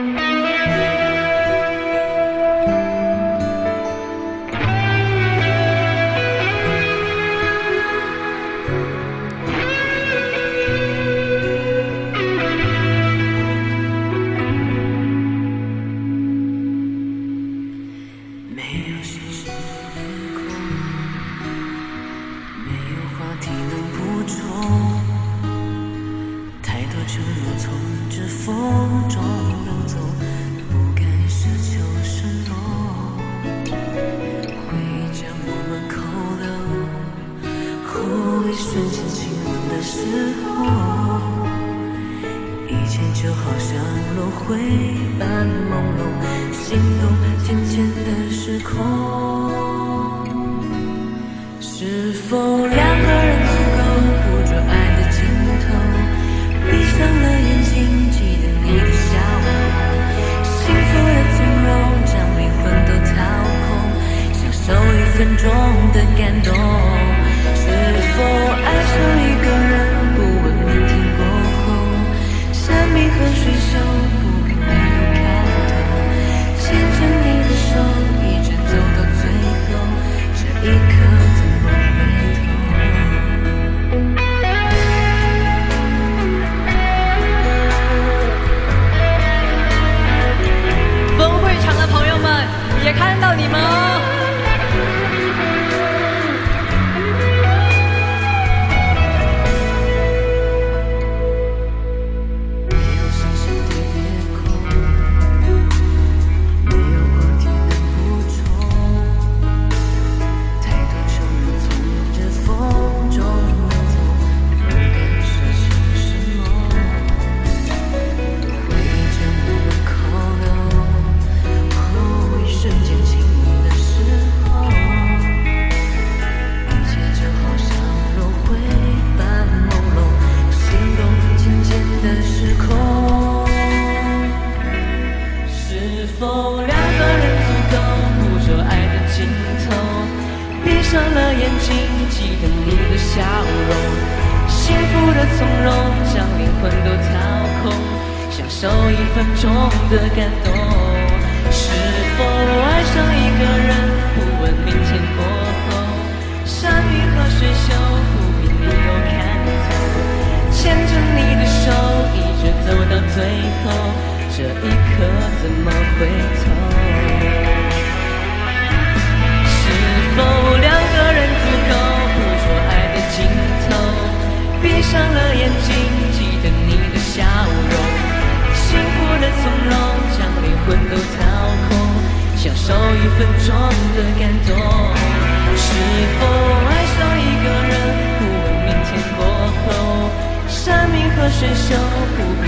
没有星星的夜空，没有话题的时候，一切就好像轮回般朦胧，心动渐渐的失控。分会场的朋友们也看到你们哦。眼睛，记得你的笑容，幸福的从容，将灵魂都掏空，享受一分钟的感动。是否爱上一个人，不问明天过后，山明和水秀，不必你有看透，牵着你的手，一直走到最后，这一刻怎么回头？眼睛，记得你的笑容，幸福的从容，将灵魂都掏空，享受一分钟的感动。是否爱上一个人，不问明天过后，山明和水秀，不必